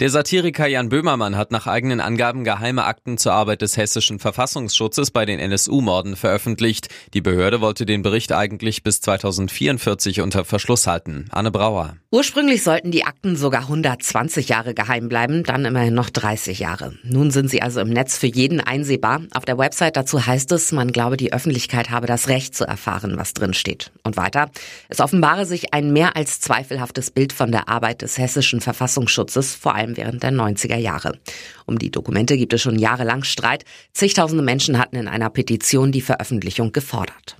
Der Satiriker Jan Böhmermann hat nach eigenen Angaben geheime Akten zur Arbeit des hessischen Verfassungsschutzes bei den NSU-Morden veröffentlicht. Die Behörde wollte den Bericht eigentlich bis 2044 unter Verschluss halten. Anne Brauer. Ursprünglich sollten die Akten sogar 120 Jahre geheim bleiben, dann immerhin noch 30 Jahre. Nun sind sie also im Netz für jeden einsehbar. Auf der Website dazu heißt es, man glaube, die Öffentlichkeit habe das Recht zu erfahren, was drin steht. Und weiter, es offenbare sich ein mehr als zweifelhaftes Bild von der Arbeit des hessischen Verfassungsschutzes, vor allem während der 90er Jahre. Um die Dokumente gibt es schon jahrelang Streit. Zigtausende Menschen hatten in einer Petition die Veröffentlichung gefordert.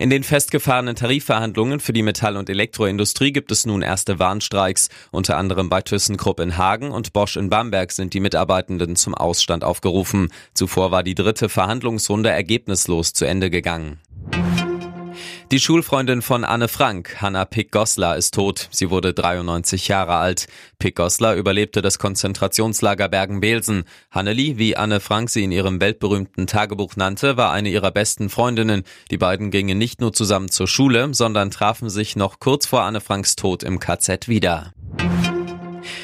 In den festgefahrenen Tarifverhandlungen für die Metall- und Elektroindustrie gibt es nun erste Warnstreiks. Unter anderem bei ThyssenKrupp in Hagen und Bosch in Bamberg sind die Mitarbeitenden zum Ausstand aufgerufen. Zuvor war die dritte Verhandlungsrunde ergebnislos zu Ende gegangen. Die Schulfreundin von Anne Frank, Hanna Pick-Goslar, ist tot. Sie wurde 93 Jahre alt. Pick-Goslar überlebte das Konzentrationslager Bergen-Belsen. Hanneli, wie Anne Frank sie in ihrem weltberühmten Tagebuch nannte, war eine ihrer besten Freundinnen. Die beiden gingen nicht nur zusammen zur Schule, sondern trafen sich noch kurz vor Anne Franks Tod im KZ wieder.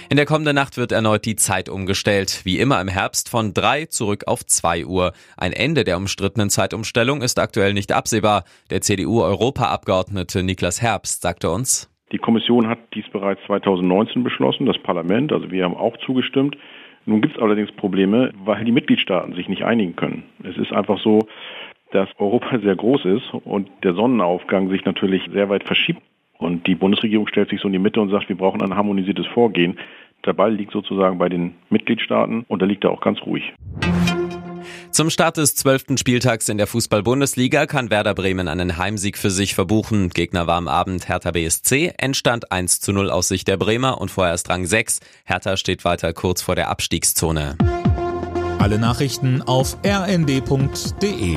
In der kommenden Nacht wird erneut die Zeit umgestellt. Wie immer im Herbst von drei zurück auf zwei Uhr. Ein Ende der umstrittenen Zeitumstellung ist aktuell nicht absehbar. Der CDU-Europaabgeordnete Niklas Herbst sagte uns, die Kommission hat dies bereits 2019 beschlossen, das Parlament, also wir haben auch zugestimmt. Nun gibt es allerdings Probleme, weil die Mitgliedstaaten sich nicht einigen können. Es ist einfach so, dass Europa sehr groß ist und der Sonnenaufgang sich natürlich sehr weit verschiebt. Und die Bundesregierung stellt sich so in die Mitte und sagt, wir brauchen ein harmonisiertes Vorgehen. Der Ball liegt sozusagen bei den Mitgliedstaaten und da liegt er auch ganz ruhig. Zum Start des zwölften Spieltags in der Fußball-Bundesliga kann Werder Bremen einen Heimsieg für sich verbuchen. Gegner war am Abend Hertha BSC, Endstand 1 zu 0 aus Sicht der Bremer und vorerst Rang 6. Hertha steht weiter kurz vor der Abstiegszone. Alle Nachrichten auf rnd.de